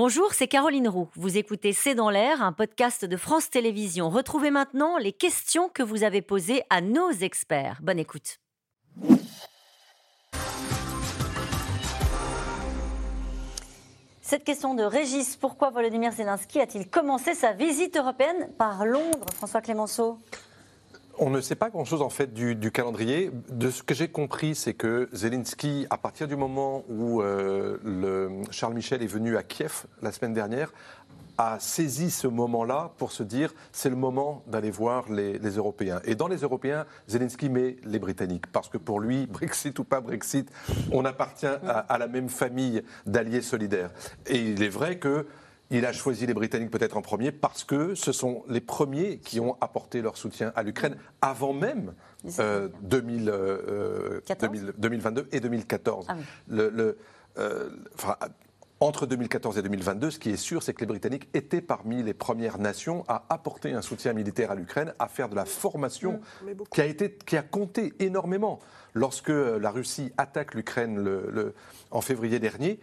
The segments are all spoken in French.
Bonjour, c'est Caroline Roux. Vous écoutez C'est dans l'air, un podcast de France Télévisions. Retrouvez maintenant les questions que vous avez posées à nos experts. Bonne écoute. Cette question de Régis, pourquoi Volodymyr Zelensky a-t-il commencé sa visite européenne par Londres? François Clémenceau on ne sait pas grand-chose en fait du, calendrier. De ce que j'ai compris, c'est que Zelensky, à partir du moment où euh, le Charles Michel est venu à Kiev la semaine dernière, a saisi ce moment-là pour se dire c'est le moment d'aller voir les, Européens. Et dans les Européens, Zelensky met les Britanniques parce que pour lui, Brexit ou pas Brexit, on appartient à la même famille d'alliés solidaires. Et il est vrai que il a choisi les Britanniques peut-être en premier parce que ce sont les premiers qui ont apporté leur soutien à l'Ukraine avant même 2022 euh, euh, et 2014. Ah le, euh, entre 2014 et 2022, ce qui est sûr, c'est que les Britanniques étaient parmi les premières nations à apporter un soutien militaire à l'Ukraine, à faire de la formation mmh, qui, a été, qui a compté énormément. Lorsque la Russie attaque l'Ukraine en février dernier,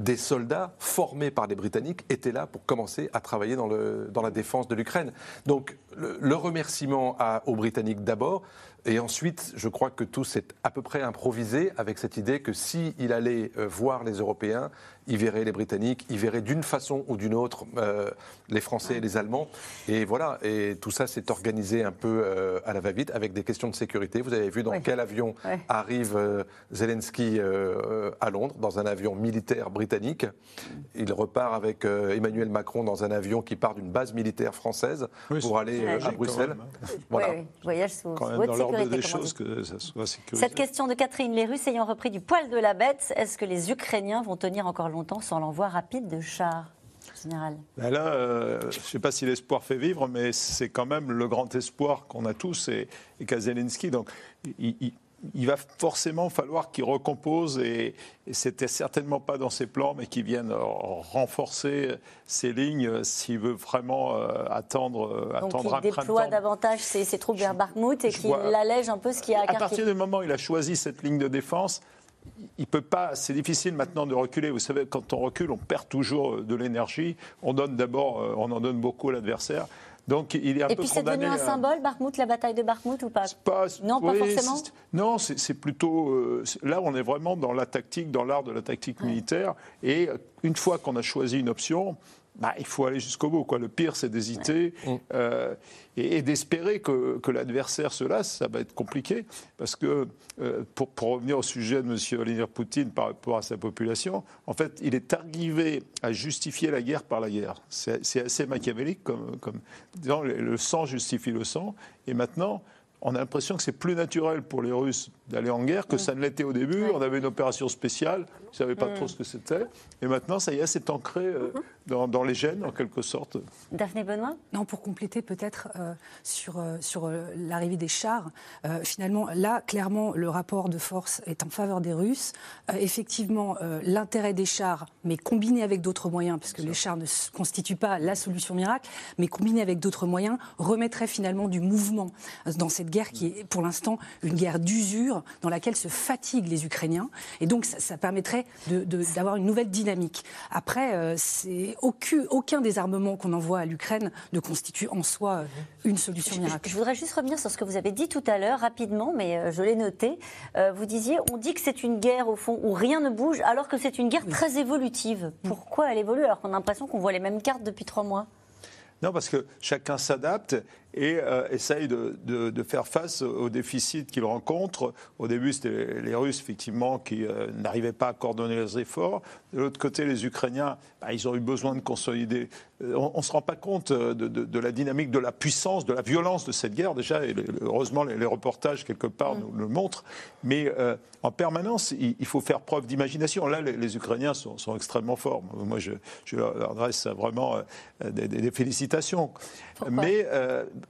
des soldats formés par les Britanniques étaient là pour commencer à travailler dans, la défense de l'Ukraine. Donc le, remerciement aux Britanniques d'abord, et ensuite, je crois que tout s'est à peu près improvisé avec cette idée que s'il allait euh, voir les Européens, il verrait les Britanniques, il verrait d'une façon ou d'une autre euh, les Français et les Allemands. Et voilà, et tout ça s'est organisé un peu euh, à la va-vite avec des questions de sécurité. Vous avez vu dans quel avion arrive Zelensky à Londres, dans un avion militaire britannique. Il repart avec Emmanuel Macron dans un avion qui part d'une base militaire française pour aller à Bruxelles. Voilà. Voyage sous des choses que ça soit Cette question de Catherine, les Russes ayant repris du poil de la bête, est-ce que les Ukrainiens vont tenir encore longtemps sans l'envoi rapide de chars Général? Ben là, euh, je ne sais pas si l'espoir fait vivre, mais c'est quand même le grand espoir qu'on a tous et, et Kazelinski. Donc, il, il va forcément falloir qu'il recompose, et, et c'était certainement pas dans ses plans, mais qu'il vienne renforcer ses lignes s'il veut vraiment euh, attendre, euh, Donc attendre il déploie davantage ses, troupes vers Bakhmut et qu'il allège un peu ce qui a À partir du moment où il a choisi cette ligne de défense, il peut pas. C'est difficile maintenant de reculer. Vous savez, quand on recule, on perd toujours de l'énergie. On donne d'abord, euh, on en donne beaucoup à l'adversaire. Donc il est un Et puis c'est devenu un symbole, Bakhmut, la bataille de Bakhmut ou pas, Non, pas forcément. Non, c'est plutôt. Euh, là, on est vraiment dans la tactique, dans l'art de la tactique militaire. Et une fois qu'on a choisi une option, bah, il faut aller jusqu'au bout. Quoi. Le pire, c'est d'hésiter euh, et, d'espérer que, que l'adversaire se lasse. Ça va être compliqué parce que, euh, pour, pour, revenir au sujet de M. Vladimir Poutine par rapport à sa population, en fait, il est arrivé à justifier la guerre par la guerre. C'est assez machiavélique, comme, comme disons, le sang justifie le sang. Et maintenant, on a l'impression que c'est plus naturel pour les Russes d'aller en guerre que ça ne l'était au début. On avait une opération spéciale, ils ne savaient pas trop ce que c'était. Et maintenant, ça y est, c'est ancré euh, mhm. dans, les gènes, en quelque sorte. Daphné Benoît? Non, pour compléter peut-être euh, sur, euh, sur l'arrivée des chars, finalement, là, clairement, le rapport de force est en faveur des Russes. effectivement, l'intérêt des chars, mais combiné avec d'autres moyens, parce que les chars ne constituent pas la solution miracle, mais combiné avec d'autres moyens, remettrait finalement du mouvement dans cette guerre qui est pour l'instant une guerre d'usure dans laquelle se fatiguent les Ukrainiens. Et donc, ça, permettrait d'avoir une nouvelle dynamique. Après, euh, c'est aucun, aucun désarmement qu'on envoie à l'Ukraine ne constitue en soi euh, une solution miracle. Je, voudrais juste revenir sur ce que vous avez dit tout à l'heure, rapidement, mais euh, je l'ai noté. vous disiez, on dit que c'est une guerre, au fond, où rien ne bouge, alors que c'est une guerre très évolutive. Pourquoi elle évolue alors qu'on a l'impression qu'on voit les mêmes cartes depuis trois mois? Non, parce que chacun s'adapte et euh, essaye de, de, faire face aux déficits qu'ils rencontrent. Au début, c'était les Russes, effectivement, qui euh, n'arrivaient pas à coordonner leurs efforts. De l'autre côté, les Ukrainiens, bah, ils ont eu besoin de consolider. Euh, on ne se rend pas compte de, de, la dynamique, de la puissance, de la violence de cette guerre, déjà, et heureusement, les, reportages, quelque part, mm. nous le montrent. Mais en permanence, il, faut faire preuve d'imagination. Là, les, Ukrainiens sont, sont, extrêmement forts. Moi, je, je leur adresse vraiment des, des, félicitations. Mais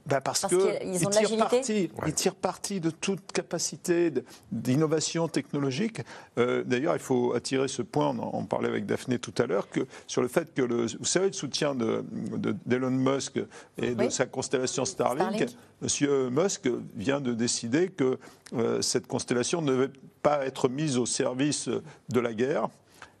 bah, parce, qu'ils tirent, parti, ils tirent parti de toute capacité d'innovation technologique. Euh, d'ailleurs, il faut attirer ce point, on en parlait avec Daphné tout à l'heure, que sur le fait que le, vous savez, le soutien d'Elon de, Musk et de sa constellation Starlink, Monsieur Musk vient de décider que euh, cette constellation ne devait pas être mise au service de la guerre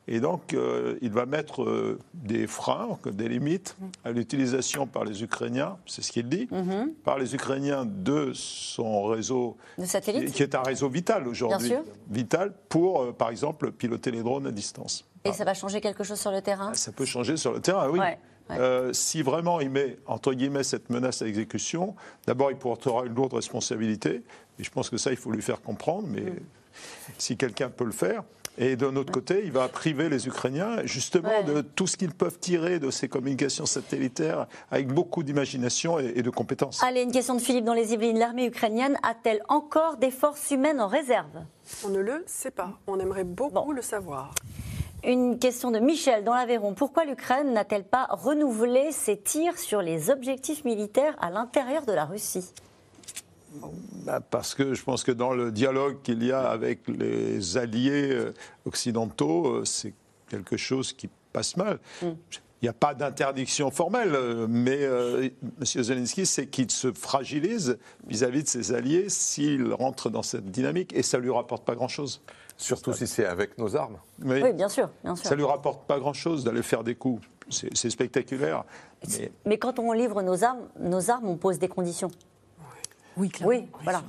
Et donc, euh, il va mettre euh, des freins, des limites à l'utilisation par les Ukrainiens, c'est ce qu'il dit, Mhm. par les Ukrainiens de son réseau, De qui est un réseau vital aujourd'hui, vital pour, euh, par exemple, piloter les drones à distance. Et ça va changer quelque chose sur le terrain? Ça peut changer sur le terrain, oui. Ouais, ouais. Si vraiment il met, entre guillemets, cette menace à exécution, d'abord, il portera une lourde responsabilité. Et je pense que ça, il faut lui faire comprendre, mais Mm. si quelqu'un peut le faire. Et d'un autre côté, il va priver les Ukrainiens justement Ouais. de tout ce qu'ils peuvent tirer de ces communications satellitaires avec beaucoup d'imagination et, et de compétences. Allez, une question de Philippe dans les Yvelines. L'armée ukrainienne a-t-elle encore des forces humaines en réserve? On ne le sait pas. On aimerait beaucoup Bon. le savoir. Une question de Michel dans l'Aveyron. Pourquoi l'Ukraine n'a-t-elle pas renouvelé ses tirs sur les objectifs militaires à l'intérieur de la Russie? Parce que je pense que dans le dialogue qu'il y a avec les alliés euh, occidentaux, euh, c'est quelque chose qui passe mal. Il n'y a pas d'interdiction formelle, euh, mais euh, M. Zelensky, c'est qu'il se fragilise vis-à-vis de ses alliés s'il rentre dans cette dynamique, et ça ne lui rapporte pas grand-chose. Surtout si c'est avec nos armes. Oui, bien sûr, bien sûr. ça ne lui rapporte pas grand-chose d'aller faire des coups. C'est c'est spectaculaire. Mais Mais quand on livre nos armes, nos armes, on pose des conditions. Oui, clairement. Oui, voilà.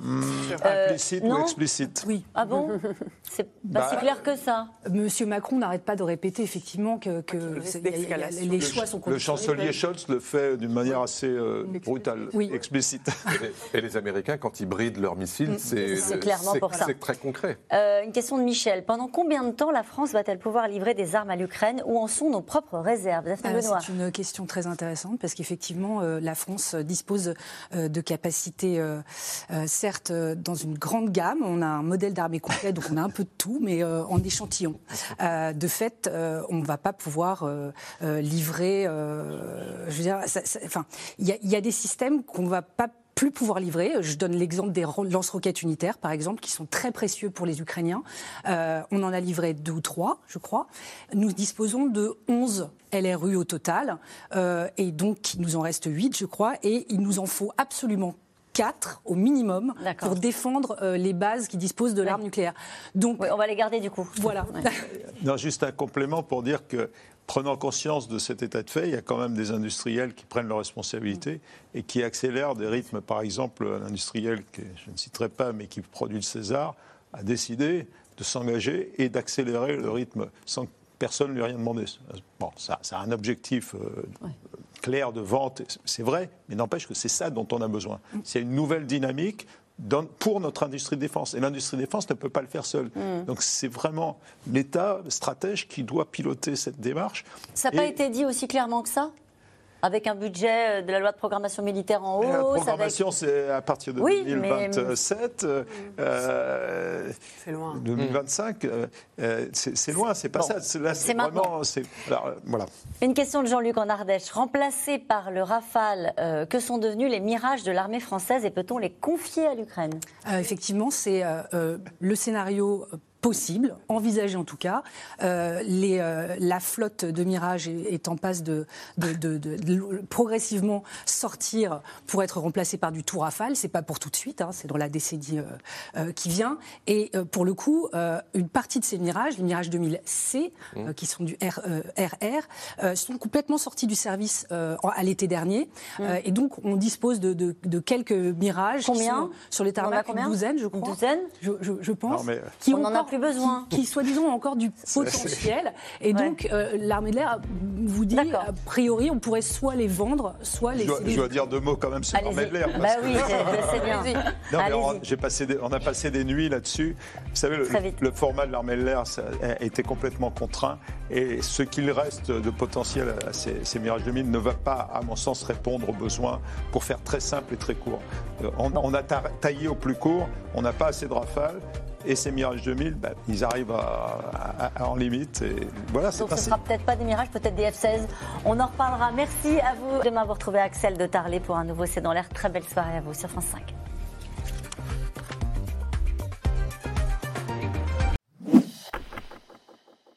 Euh, implicite ou non. explicite? Oui. Ah bon? C'est pas Bah, si clair que ça. Monsieur Macron n'arrête pas de répéter effectivement que, le y a- y a- les Le choix ch- sont Le chancelier Scholz le fait d'une manière assez euh, brutale, Oui. explicite. Et les, et les Américains, quand ils brident leurs missiles, c'est C'est clairement pour ça. C'est très concret. Euh, une question de Michel. Pendant combien de temps la France va-t-elle pouvoir livrer des armes à l'Ukraine? Où en sont nos propres réserves? C'est une question très intéressante parce qu'effectivement, euh, la France dispose euh, de capacités, euh, euh, certes, euh, dans une grande gamme. On a un modèle d'armée complet, donc on a un peu de tout, mais en échantillon. De fait, on ne va pas pouvoir livrer. enfin, il y, a- des systèmes qu'on ne va pas plus pouvoir livrer. Je donne l'exemple des ro- lance-roquettes unitaires, par exemple, qui sont très précieux pour les Ukrainiens. On en a livré deux ou trois, je crois. Nous disposons de 11 LRU au total, et donc il nous en reste 8, je crois, et il nous en faut absolument 4 au minimum pour défendre euh, les bases qui disposent de l'arme nucléaire. Donc on va les garder du coup. voilà. Non, juste un complément pour dire que, prenant conscience de cet état de fait, il y a quand même des industriels qui prennent leurs responsabilités et qui accélèrent des rythmes. Par exemple, un industriel que je ne citerai pas, mais qui produit le César, a décidé de s'engager et d'accélérer le rythme sans que personne ne lui ait rien demandé. Bon, ça, ça a un objectif euh, clair de vente, c'est vrai, mais n'empêche que c'est ça dont on a besoin. C'est une nouvelle dynamique dans- pour notre industrie de défense. Et l'industrie de défense ne peut pas le faire seule. Donc c'est vraiment l'État stratège qui doit piloter cette démarche. Ça n'a pas été dit aussi clairement que ça? Avec un budget euh, de la loi de programmation militaire en Et la hausse avec- programmation, c'est à partir de Oui, mais- 2027, euh, euh, C'est loin. 2025. euh, euh, c'est loin, c'est pas Bon, ça. C'est- vraiment. alors, euh, voilà. Une question de Jean-Luc en Ardèche. Remplacés par le Rafale, euh, que sont devenus les mirages de l'armée française et peut-on les confier à l'Ukraine? Euh, effectivement, c'est euh, euh, le scénario euh, possible, envisagé en tout cas. Euh, les, euh, la flotte de Mirage est, est en passe de, de- de- de- de progressivement sortir pour être remplacée par du tout Rafale. C'est pas pour tout de suite, hein, c'est dans la décennie euh, euh, qui vient. Et euh, pour le coup, euh, une partie de ces Mirages, les Mirages 2000C, euh, qui sont du R, euh, RR, euh, sont complètement sortis du service euh, à l'été dernier. Euh, et donc, on dispose de, de- de quelques Mirages qui Combien? sont sur les tarmacs, une douzaine, je Une crois. douzaine? Je, je- je pense. Non, mais- qui On ont n'en a encore- plus besoin. Qui, qui, soi-disant, ont encore du potentiel. Et Ouais. donc, euh, l'armée de l'air vous dit, a priori, on pourrait soit les vendre, soit les Je dois, je dois dire deux mots quand même sur l'armée de l'air. Bah oui, c'est bien. Non, mais on, passé des- on a passé des nuits là-dessus. Vous savez, le, le format de l'armée de l'air ça a été complètement contraint. Et ce qu'il reste de potentiel à ces, ces Mirage 2000 ne va pas, à mon sens, répondre aux besoins pour faire très simple et très court. Euh, On, on a ta- taillé au plus court, on n'a pas assez de rafales. Et ces Mirage 2000, bah, ils arrivent à, à- à- en limite. Et voilà, c'est Donc ce ainsi. sera peut-être pas des mirages, peut-être des F-16. On en reparlera. Merci à vous. Demain, vous retrouvez Axel de Tarlet pour un nouveau C'est dans l'air. Très belle soirée à vous sur France 5.